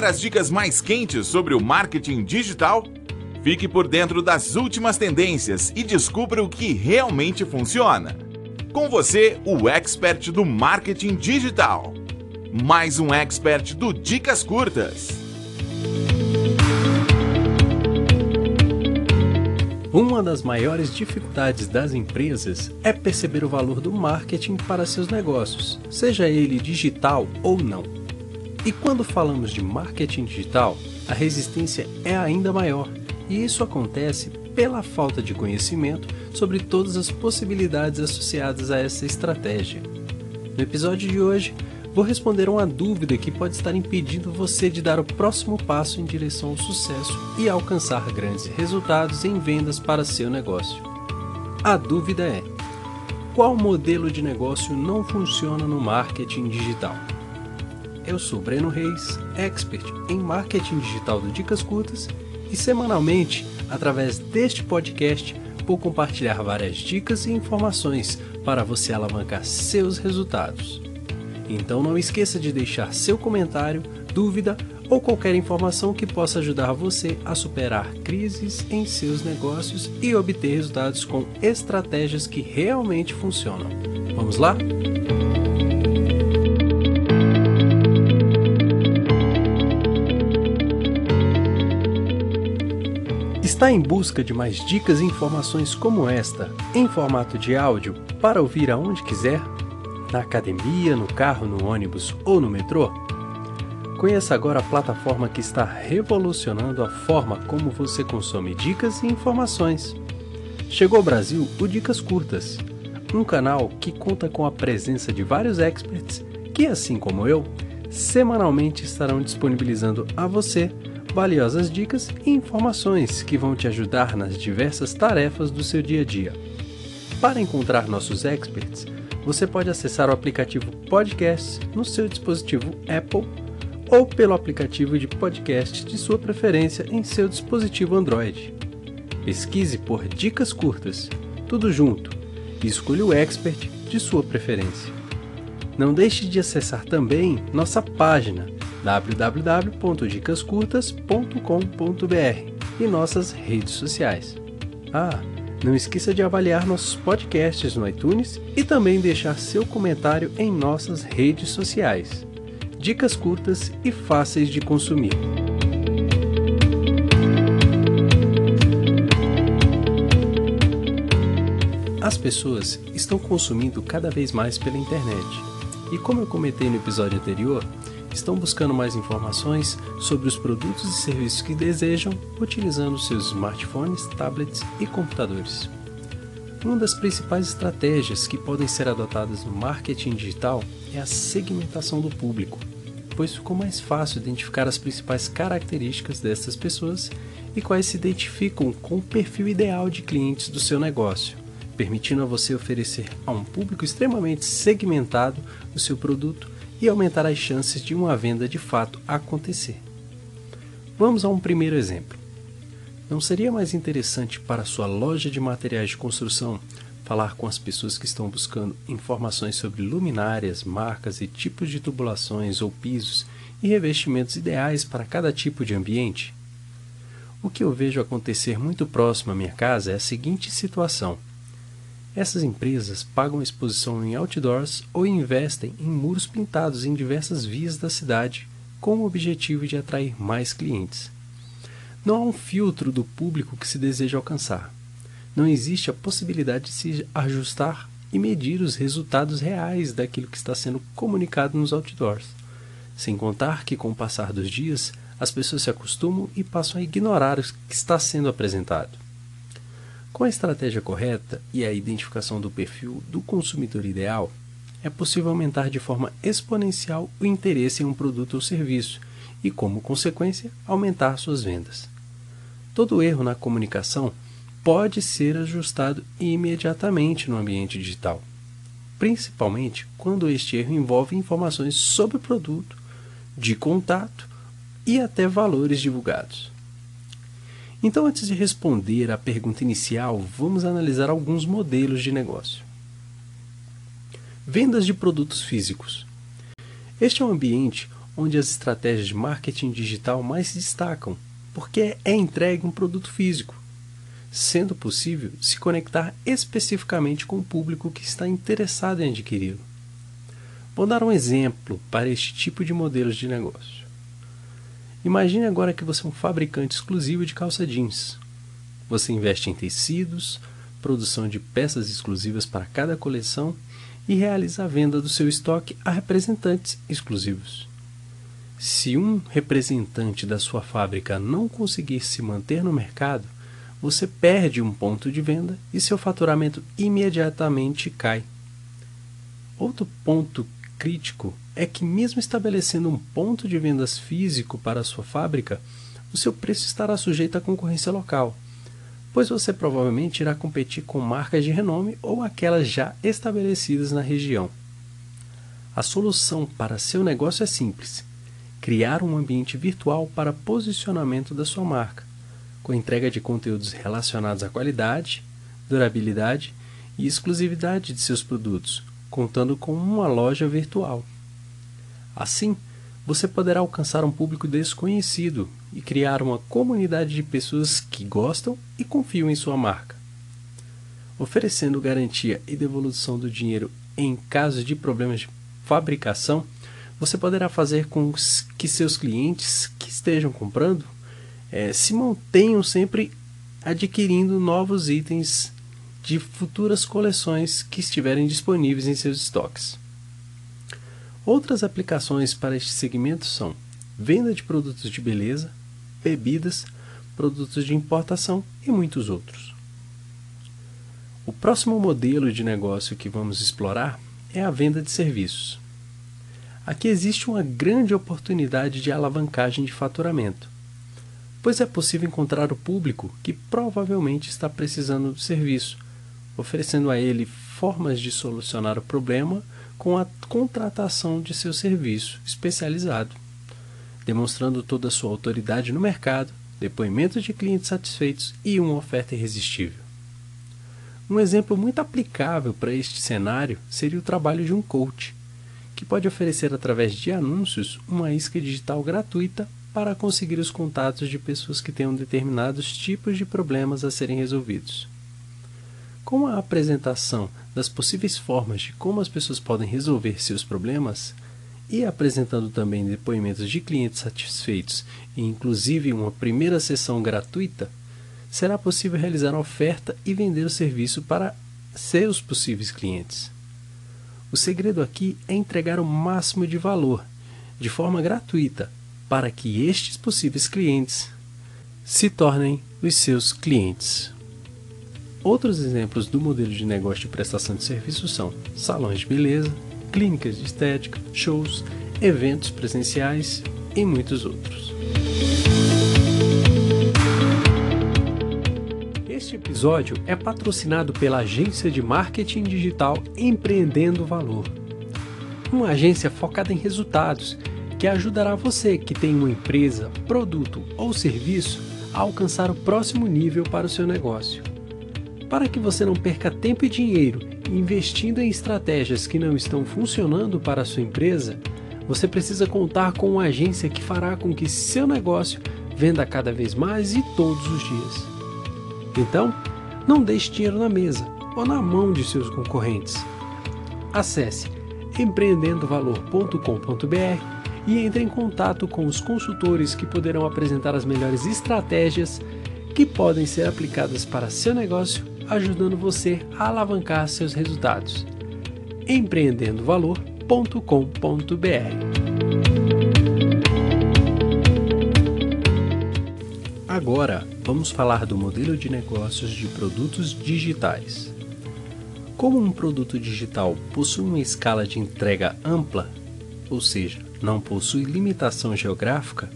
Quer as dicas mais quentes sobre o marketing digital? Fique por dentro das últimas tendências e descubra o que realmente funciona. Com você, o expert do marketing digital. Mais um expert do Dicas Curtas. Uma das maiores dificuldades das empresas é perceber o valor do marketing para seus negócios, seja ele digital ou não. E quando falamos de marketing digital, a resistência é ainda maior, e isso acontece pela falta de conhecimento sobre todas as possibilidades associadas a essa estratégia. No episódio de hoje, vou responder uma dúvida que pode estar impedindo você de dar o próximo passo em direção ao sucesso e alcançar grandes resultados em vendas para seu negócio. A dúvida é: qual modelo de negócio não funciona no marketing digital? Eu sou Breno Reis, expert em marketing digital do Dicas Curtas, e semanalmente, através deste podcast, vou compartilhar várias dicas e informações para você alavancar seus resultados. Então não esqueça de deixar seu comentário, dúvida ou qualquer informação que possa ajudar você a superar crises em seus negócios e obter resultados com estratégias que realmente funcionam. Vamos lá? Está em busca de mais dicas e informações como esta, em formato de áudio, para ouvir aonde quiser? na academia, no carro, no ônibus ou no metrô? Conheça agora a plataforma que está revolucionando a forma como você consome dicas e informações. Chegou ao Brasil o Dicas Curtas, um canal que conta com a presença de vários experts que, assim como eu, semanalmente estarão disponibilizando a você valiosas dicas e informações que vão te ajudar nas diversas tarefas do seu dia a dia. Para encontrar nossos experts, você pode acessar o aplicativo Podcasts no seu dispositivo Apple ou pelo aplicativo de podcast de sua preferência em seu dispositivo Android. Pesquise por Dicas Curtas, tudo junto, e escolha o expert de sua preferência. Não deixe de acessar também nossa página www.dicascurtas.com.br e nossas redes sociais. Ah, não esqueça de avaliar nossos podcasts no iTunes e também deixar seu comentário em nossas redes sociais. Dicas curtas e fáceis de consumir. As pessoas estão consumindo cada vez mais pela internet. E como eu comentei no episódio anterior, estão buscando mais informações sobre os produtos e serviços que desejam utilizando seus smartphones, tablets e computadores. Uma das principais estratégias que podem ser adotadas no marketing digital é a segmentação do público, pois ficou mais fácil identificar as principais características dessas pessoas e quais se identificam com o perfil ideal de clientes do seu negócio, permitindo a você oferecer a um público extremamente segmentado o seu produto e aumentar as chances de uma venda de fato acontecer. Vamos a um primeiro exemplo. Não seria mais interessante para sua loja de materiais de construção falar com as pessoas que estão buscando informações sobre luminárias, marcas e tipos de tubulações ou pisos e revestimentos ideais para cada tipo de ambiente? O que eu vejo acontecer muito próximo à minha casa é a seguinte situação essas empresas pagam exposição em outdoors ou investem em muros pintados em diversas vias da cidade com o objetivo de atrair mais clientes. Não há um filtro do público que se deseja alcançar. Não existe a possibilidade de se ajustar e medir os resultados reais daquilo que está sendo comunicado nos outdoors. Sem contar que, com o passar dos dias, as pessoas se acostumam e passam a ignorar o que está sendo apresentado. Com a estratégia correta e a identificação do perfil do consumidor ideal, é possível aumentar de forma exponencial o interesse em um produto ou serviço e, como consequência, aumentar suas vendas. Todo erro na comunicação pode ser ajustado imediatamente no ambiente digital, principalmente quando este erro envolve informações sobre o produto, de contato e até valores divulgados. Então, antes de responder à pergunta inicial, vamos analisar alguns modelos de negócio. Vendas de produtos físicos. Este é um ambiente onde as estratégias de marketing digital mais se destacam, porque é entregue um produto físico, sendo possível se conectar especificamente com o público que está interessado em adquiri-lo. Vou dar um exemplo para este tipo de modelos de negócio. Imagine agora que você é um fabricante exclusivo de calça jeans. Você investe em tecidos, produção de peças exclusivas para cada coleção e realiza a venda do seu estoque a representantes exclusivos. Se um representante da sua fábrica não conseguir se manter no mercado, você perde um ponto de venda e seu faturamento imediatamente cai. Outro ponto crítico é que, mesmo estabelecendo um ponto de vendas físico para a sua fábrica, o seu preço estará sujeito à concorrência local, pois você provavelmente irá competir com marcas de renome ou aquelas já estabelecidas na região. A solução para seu negócio é simples criar um ambiente virtual para posicionamento da sua marca, com entrega de conteúdos relacionados à qualidade, durabilidade e exclusividade de seus produtos, contando com uma loja virtual. Assim, você poderá alcançar um público desconhecido e criar uma comunidade de pessoas que gostam e confiam em sua marca. Oferecendo garantia e devolução do dinheiro em caso de problemas de fabricação, você poderá fazer com que seus clientes que estejam comprando é, se mantenham sempre adquirindo novos itens de futuras coleções que estiverem disponíveis em seus estoques. Outras aplicações para este segmento são venda de produtos de beleza, bebidas, produtos de importação e muitos outros. O próximo modelo de negócio que vamos explorar é a venda de serviços. Aqui existe uma grande oportunidade de alavancagem de faturamento, pois é possível encontrar o público que provavelmente está precisando do serviço, oferecendo a ele formas de solucionar o problema com a contratação de seu serviço especializado, demonstrando toda a sua autoridade no mercado, depoimentos de clientes satisfeitos e uma oferta irresistível. Um exemplo muito aplicável para este cenário seria o trabalho de um coach que pode oferecer através de anúncios uma isca digital gratuita para conseguir os contatos de pessoas que tenham determinados tipos de problemas a serem resolvidos. Com a apresentação das possíveis formas de como as pessoas podem resolver seus problemas, e apresentando também depoimentos de clientes satisfeitos e inclusive uma primeira sessão gratuita, será possível realizar uma oferta e vender o serviço para seus possíveis clientes. O segredo aqui é entregar o máximo de valor, de forma gratuita, para que estes possíveis clientes se tornem os seus clientes. Outros exemplos do modelo de negócio de prestação de serviços são salões de beleza, clínicas de estética, shows, eventos presenciais e muitos outros. Este episódio é patrocinado pela agência de marketing digital Empreendendo Valor. Uma agência focada em resultados que ajudará você que tem uma empresa, produto ou serviço a alcançar o próximo nível para o seu negócio. Para que você não perca tempo e dinheiro investindo em estratégias que não estão funcionando para a sua empresa, você precisa contar com uma agência que fará com que seu negócio venda cada vez mais e todos os dias. Então, não deixe dinheiro na mesa ou na mão de seus concorrentes. Acesse empreendendovalor.com.br e entre em contato com os consultores que poderão apresentar as melhores estratégias que podem ser aplicadas para seu negócio, ajudando você a alavancar seus resultados. empreendendovalor.com.br Agora, vamos falar do modelo de negócios de produtos digitais. Como um produto digital possui uma escala de entrega ampla, ou seja, não possui limitação geográfica,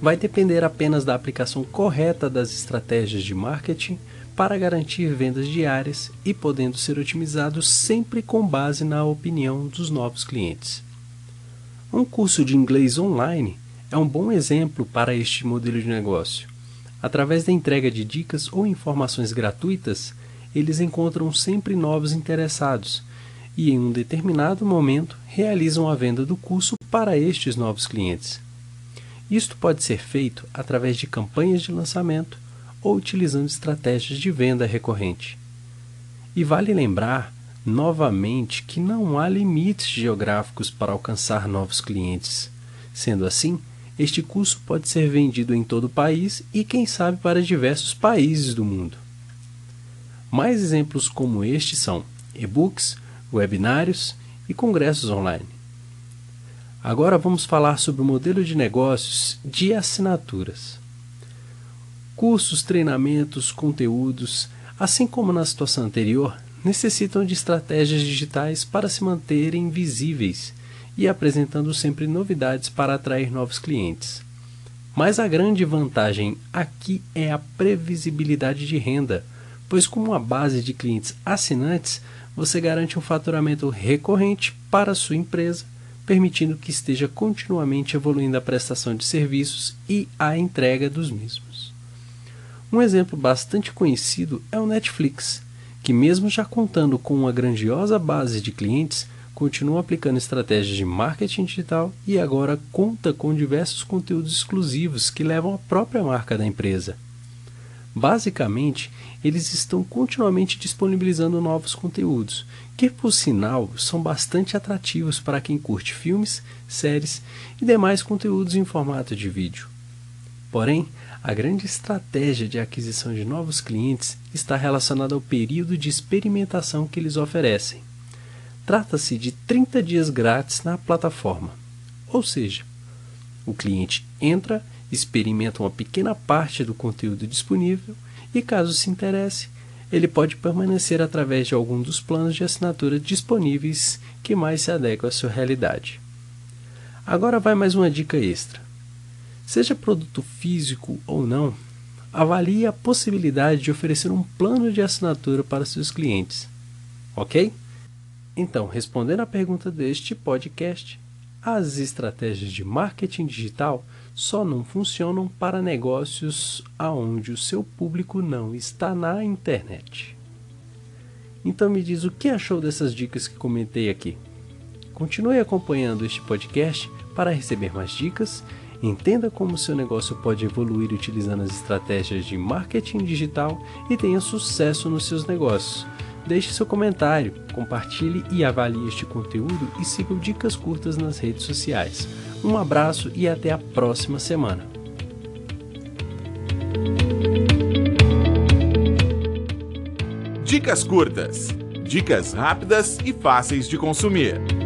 vai depender apenas da aplicação correta das estratégias de marketing para garantir vendas diárias e podendo ser otimizado sempre com base na opinião dos novos clientes. Um curso de inglês online é um bom exemplo para este modelo de negócio Através da entrega de dicas ou informações gratuitas, eles encontram sempre novos interessados e, em um determinado momento, realizam a venda do curso para estes novos clientes. Isto pode ser feito através de campanhas de lançamento ou utilizando estratégias de venda recorrente. E vale lembrar novamente que não há limites geográficos para alcançar novos clientes. Sendo assim, este curso pode ser vendido em todo o país e, quem sabe, para diversos países do mundo. Mais exemplos como este são e-books, webinários e congressos online. Agora vamos falar sobre o modelo de negócios de assinaturas. Cursos, treinamentos, conteúdos, assim como na situação anterior, necessitam de estratégias digitais para se manterem visíveis e apresentando sempre novidades para atrair novos clientes. Mas a grande vantagem aqui é a previsibilidade de renda, pois com uma base de clientes assinantes, você garante um faturamento recorrente para a sua empresa, permitindo que esteja continuamente evoluindo a prestação de serviços e a entrega dos mesmos. Um exemplo bastante conhecido é o Netflix, que, mesmo já contando com uma grandiosa base de clientes, continua aplicando estratégias de marketing digital e agora conta com diversos conteúdos exclusivos que levam a própria marca da empresa. Basicamente, eles estão continuamente disponibilizando novos conteúdos, que por sinal são bastante atrativos para quem curte filmes, séries e demais conteúdos em formato de vídeo. Porém, a grande estratégia de aquisição de novos clientes está relacionada ao período de experimentação que eles oferecem. Trata-se de 30 dias grátis na plataforma. Ou seja, o cliente entra, experimenta uma pequena parte do conteúdo disponível e, caso se interesse, ele pode permanecer através de algum dos planos de assinatura disponíveis que mais se adequam à sua realidade. Agora vai mais uma dica extra. Seja produto físico ou não, avalie a possibilidade de oferecer um plano de assinatura para seus clientes. Ok? Então, respondendo à pergunta deste podcast, as estratégias de marketing digital só não funcionam para negócios aonde o seu público não está na internet. Então me diz o que achou dessas dicas que comentei aqui. Continue acompanhando este podcast para receber mais dicas Entenda como seu negócio pode evoluir utilizando as estratégias de marketing digital e tenha sucesso nos seus negócios. Deixe seu comentário, compartilhe e avalie este conteúdo e siga o Dicas Curtas nas redes sociais. Um abraço e até a próxima semana. Dicas curtas. Dicas rápidas e fáceis de consumir.